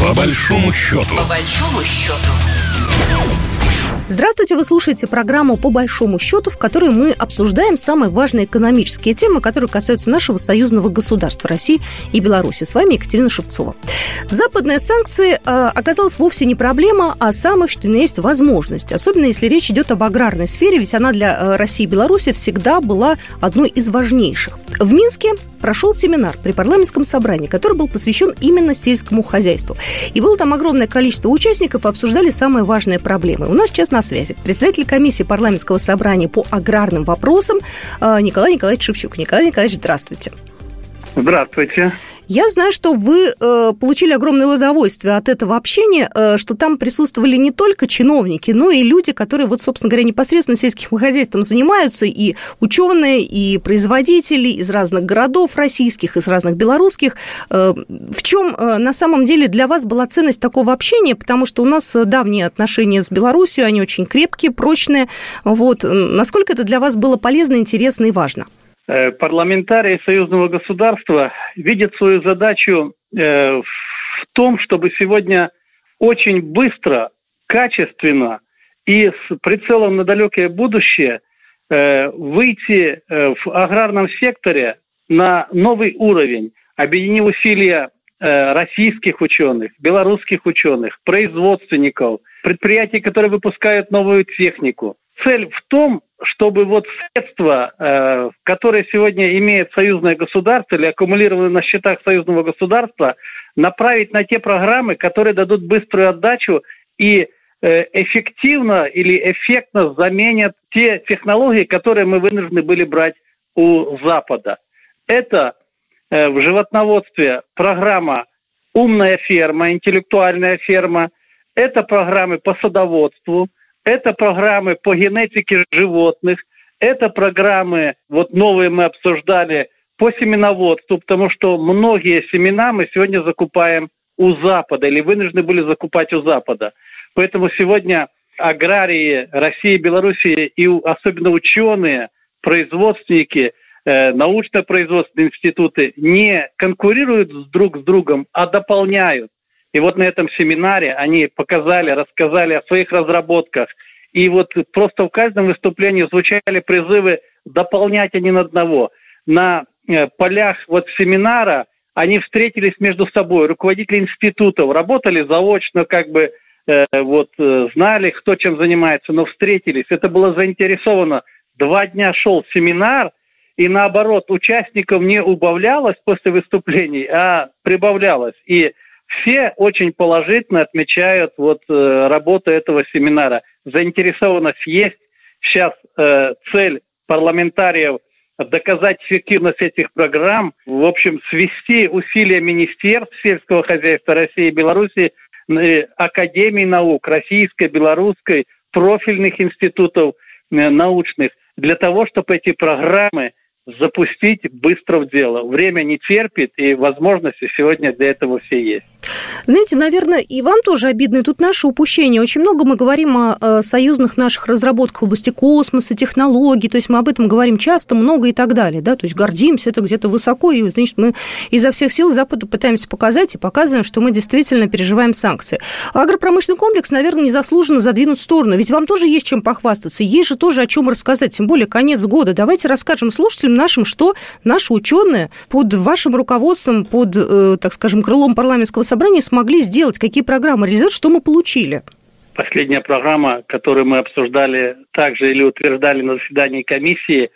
По большому счету. По большому счету. Здравствуйте, вы слушаете программу «По большому счету», в которой мы обсуждаем самые важные экономические темы, которые касаются нашего союзного государства России и Беларуси. С вами Екатерина Шевцова. Западные санкции э, оказалась вовсе не проблема, а самое, что есть возможность. Особенно если речь идет об аграрной сфере, ведь она для э, России и Беларуси всегда была одной из важнейших. В Минске прошел семинар при парламентском собрании, который был посвящен именно сельскому хозяйству. И было там огромное количество участников, обсуждали самые важные проблемы. У нас сейчас на связи председатель комиссии парламентского собрания по аграрным вопросам э, Николай Николаевич Шевчук. Николай Николаевич, здравствуйте. Здравствуйте. Я знаю, что вы э, получили огромное удовольствие от этого общения, э, что там присутствовали не только чиновники, но и люди, которые, вот, собственно говоря, непосредственно сельским хозяйством занимаются, и ученые, и производители из разных городов российских, из разных белорусских. Э, в чем э, на самом деле для вас была ценность такого общения? Потому что у нас давние отношения с Беларусью, они очень крепкие, прочные. Вот. Насколько это для вас было полезно, интересно и важно? Э, парламентарии союзного государства видят свою задачу э, в том, чтобы сегодня очень быстро, качественно и с прицелом на далекое будущее э, выйти в аграрном секторе на новый уровень, объединив усилия российских ученых, белорусских ученых, производственников, предприятий, которые выпускают новую технику. Цель в том, чтобы вот средства, э, которые сегодня имеет союзное государство или аккумулированы на счетах союзного государства, направить на те программы, которые дадут быструю отдачу и э, эффективно или эффектно заменят те технологии, которые мы вынуждены были брать у Запада. Это э, в животноводстве программа «Умная ферма», «Интеллектуальная ферма», это программы по садоводству – это программы по генетике животных, это программы, вот новые мы обсуждали, по семеноводству, потому что многие семена мы сегодня закупаем у Запада или вынуждены были закупать у Запада. Поэтому сегодня аграрии России, Белоруссии и особенно ученые, производственники, э, научно-производственные институты не конкурируют друг с другом, а дополняют. И вот на этом семинаре они показали, рассказали о своих разработках. И вот просто в каждом выступлении звучали призывы дополнять один одного. На э, полях вот семинара они встретились между собой, руководители институтов, работали заочно, как бы э, вот э, знали, кто чем занимается, но встретились. Это было заинтересовано. Два дня шел семинар, и наоборот, участников не убавлялось после выступлений, а прибавлялось. И все очень положительно отмечают вот э, работу этого семинара. Заинтересованность есть. Сейчас э, цель парламентариев доказать эффективность этих программ, в общем, свести усилия Министерств сельского хозяйства России и Беларуси, э, Академии наук Российской, Белорусской, профильных институтов э, научных, для того, чтобы эти программы запустить быстро в дело. Время не терпит, и возможности сегодня для этого все есть. Знаете, наверное, и вам тоже обидно, и тут наше упущение. Очень много мы говорим о союзных наших разработках в области космоса, технологий, то есть мы об этом говорим часто, много и так далее, да, то есть гордимся это где-то высоко, и, значит, мы изо всех сил Западу пытаемся показать и показываем, что мы действительно переживаем санкции. Агропромышленный комплекс, наверное, незаслуженно задвинут в сторону, ведь вам тоже есть чем похвастаться, есть же тоже о чем рассказать, тем более конец года. Давайте расскажем слушателям нашим, что наши ученые под вашим руководством, под, э, так скажем, крылом парламентского собрания смогли сделать, какие программы реализовать, что мы получили? Последняя программа, которую мы обсуждали также или утверждали на заседании комиссии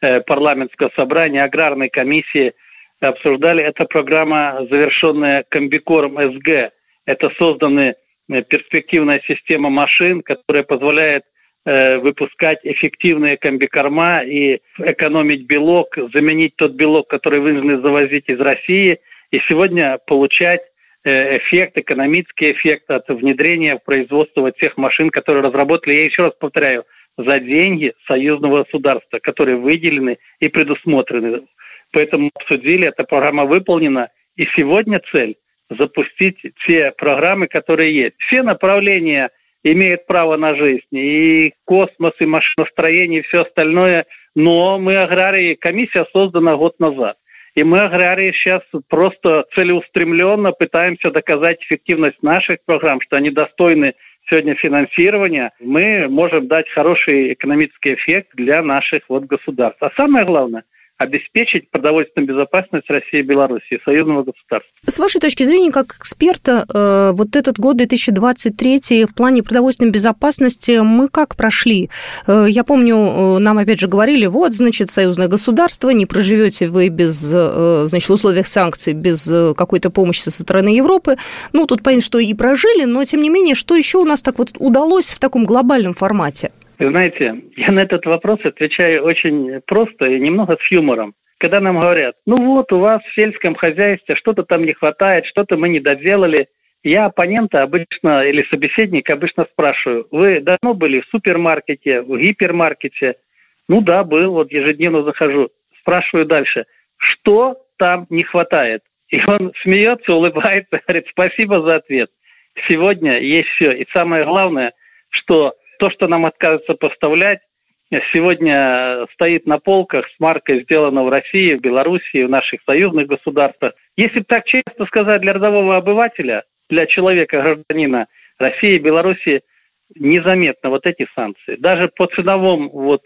э, парламентского собрания, аграрной комиссии, обсуждали, это программа, завершенная Комбикором СГ. Это создана э, перспективная система машин, которая позволяет э, выпускать эффективные комбикорма и экономить белок, заменить тот белок, который вынуждены завозить из России, и сегодня получать эффект, экономический эффект от внедрения в производство тех машин, которые разработали, я еще раз повторяю, за деньги союзного государства, которые выделены и предусмотрены. Поэтому обсудили, эта программа выполнена, и сегодня цель запустить те программы, которые есть. Все направления имеют право на жизнь, и космос, и машиностроение, и все остальное, но мы аграрии, комиссия создана год назад. И мы, аграрии, сейчас просто целеустремленно пытаемся доказать эффективность наших программ, что они достойны сегодня финансирования. Мы можем дать хороший экономический эффект для наших вот государств. А самое главное – обеспечить продовольственную безопасность России и Беларуси, союзного государства. С вашей точки зрения, как эксперта, э, вот этот год 2023 в плане продовольственной безопасности мы как прошли? Э, я помню, э, нам опять же говорили, вот, значит, союзное государство, не проживете вы без, значит, в условиях санкций, без какой-то помощи со стороны Европы. Ну, тут понятно, что и прожили, но, тем не менее, что еще у нас так вот удалось в таком глобальном формате? Вы знаете, я на этот вопрос отвечаю очень просто и немного с юмором. Когда нам говорят, ну вот у вас в сельском хозяйстве что-то там не хватает, что-то мы не доделали, я оппонента обычно или собеседника обычно спрашиваю, вы давно были в супермаркете, в гипермаркете? Ну да, был, вот ежедневно захожу. Спрашиваю дальше, что там не хватает? И он смеется, улыбается, говорит, спасибо за ответ. Сегодня есть все. И самое главное, что то, что нам отказываются поставлять, сегодня стоит на полках с маркой «Сделано в России», в Белоруссии, в наших союзных государствах. Если так честно сказать, для рядового обывателя, для человека, гражданина России Белоруссии незаметно вот эти санкции. Даже по ценовому, вот,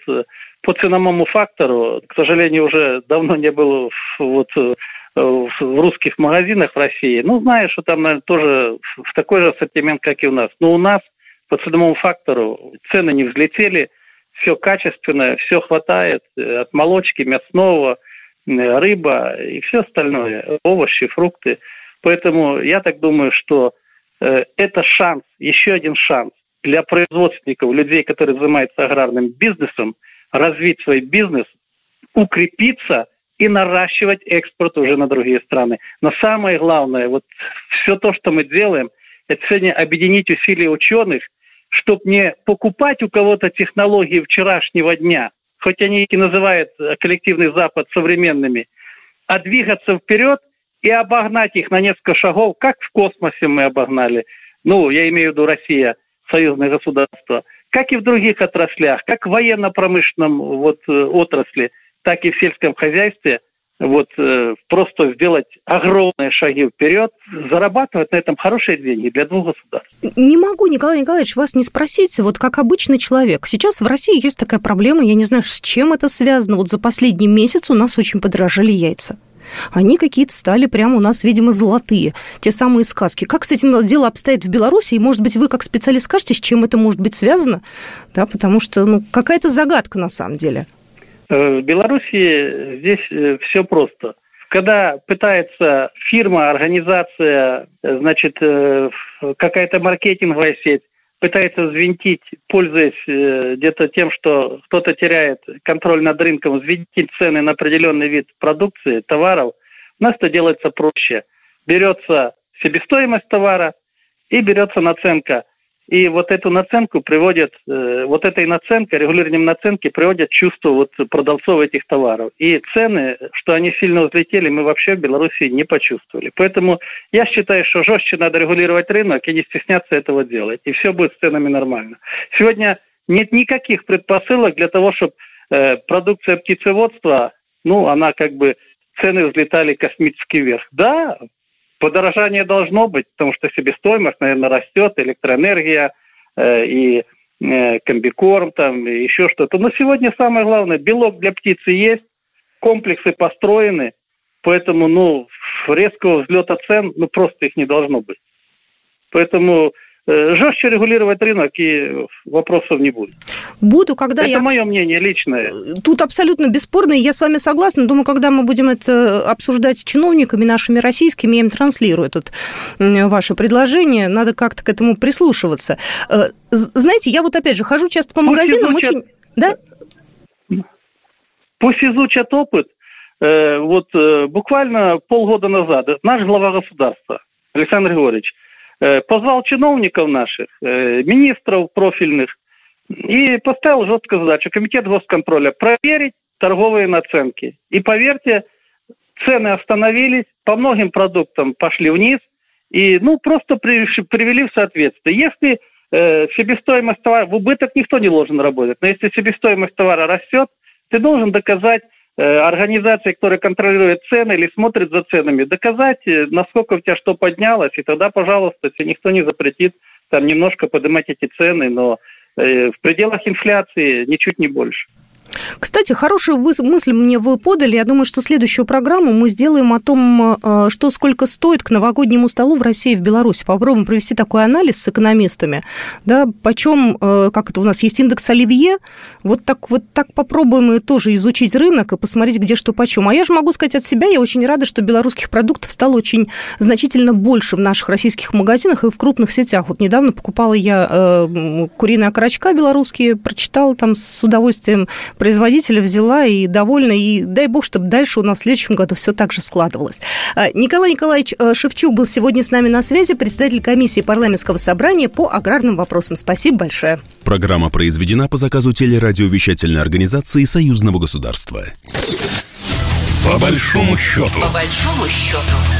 по ценовому фактору, к сожалению, уже давно не было вот, в русских магазинах в России. Ну, знаю, что там, наверное, тоже в такой же ассортимент, как и у нас. Но у нас по ценовому фактору цены не взлетели, все качественное, все хватает э, от молочки, мясного, рыба и все остальное, овощи, фрукты. Поэтому я так думаю, что э, это шанс, еще один шанс для производственников, людей, которые занимаются аграрным бизнесом, развить свой бизнес, укрепиться и наращивать экспорт уже на другие страны. Но самое главное, вот все то, что мы делаем, это сегодня объединить усилия ученых – чтобы не покупать у кого-то технологии вчерашнего дня, хоть они и называют э, коллективный Запад современными, а двигаться вперед и обогнать их на несколько шагов, как в космосе мы обогнали. Ну, я имею в виду Россия, союзное государство, как и в других отраслях, как в военно-промышленном вот, э, отрасли, так и в сельском хозяйстве – вот э, просто сделать огромные шаги вперед, зарабатывать на этом хорошие деньги для двух государств. Не могу, Николай Николаевич, вас не спросить, вот как обычный человек. Сейчас в России есть такая проблема, я не знаю, с чем это связано. Вот за последний месяц у нас очень подорожали яйца. Они какие-то стали прямо у нас, видимо, золотые. Те самые сказки. Как с этим дело обстоит в Беларуси? И, может быть, вы как специалист скажете, с чем это может быть связано? Да, потому что, ну, какая-то загадка на самом деле. Э, в Беларуси здесь э, все просто. Когда пытается фирма, организация, э, значит, какая-то маркетинговая сеть, пытается взвинтить, пользуясь где-то тем, что кто-то теряет контроль над рынком, взвинтить цены на определенный вид продукции, товаров, у нас это делается проще. Берется себестоимость товара и берется наценка – и вот эту наценку приводят, э, вот этой наценкой, регулированием наценки приводят чувство вот продавцов этих товаров. И цены, что они сильно взлетели, мы вообще в Беларуси не почувствовали. Поэтому я считаю, что жестче надо регулировать рынок и не стесняться этого делать. И все будет с ценами нормально. Сегодня нет никаких предпосылок для того, чтобы э, продукция птицеводства, ну, она как бы цены взлетали космически вверх. Да, Подорожание должно быть, потому что себестоимость, наверное, растет, электроэнергия э, и э, комбикорм, там, и еще что-то. Но сегодня самое главное, белок для птицы есть, комплексы построены, поэтому, ну, резкого взлета цен, ну, просто их не должно быть. Поэтому жестче регулировать рынок, и вопросов не будет. Буду, когда это я... Это мое мнение личное. Э, тут абсолютно бесспорно, и я с вами согласна. Думаю, когда мы будем это обсуждать с чиновниками нашими российскими, я им транслирую тут ваше предложение, надо как-то к этому прислушиваться. Э, знаете, я вот опять же хожу часто по магазинам, изучат... очень... Да? Пусть изучат опыт. Вот буквально полгода назад наш глава государства Александр Григорьевич Э, позвал чиновников наших, э, министров профильных и поставил жесткую задачу комитет госконтроля проверить торговые наценки. И поверьте, цены остановились, по многим продуктам пошли вниз, и ну, просто привели в соответствие. Если э, себестоимость товара, в убыток никто не должен работать, но если себестоимость товара растет, ты должен доказать э, организации, которые контролируют цены или смотрят за ценами, доказать, э, насколько у тебя что поднялось, и тогда, пожалуйста, тебе никто не запретит там немножко поднимать эти цены, но э, в пределах инфляции ничуть не больше. Кстати, хорошую мысль мне вы подали. Я думаю, что следующую программу мы сделаем о том, э, что сколько стоит к новогоднему столу в России и в Беларуси. Попробуем провести такой анализ с экономистами. Да, почем, э, как это у нас есть индекс Оливье, вот так, вот так попробуем и тоже изучить рынок и посмотреть, где что почем. А я же могу сказать от себя, я очень рада, что белорусских продуктов стало очень значительно больше в наших российских магазинах и в крупных сетях. Вот недавно покупала я э, куриные окорочка белорусские, прочитала там с удовольствием производителя взяла и довольна, и дай бог, чтобы дальше у нас в следующем году все так же складывалось. А, Николай Николаевич э, Шевчук был сегодня с нами на связи, председатель комиссии парламентского собрания по аграрным вопросам. Спасибо большое. Программа произведена по заказу телерадиовещательной организации Союзного государства. По большому счету. По большому счету.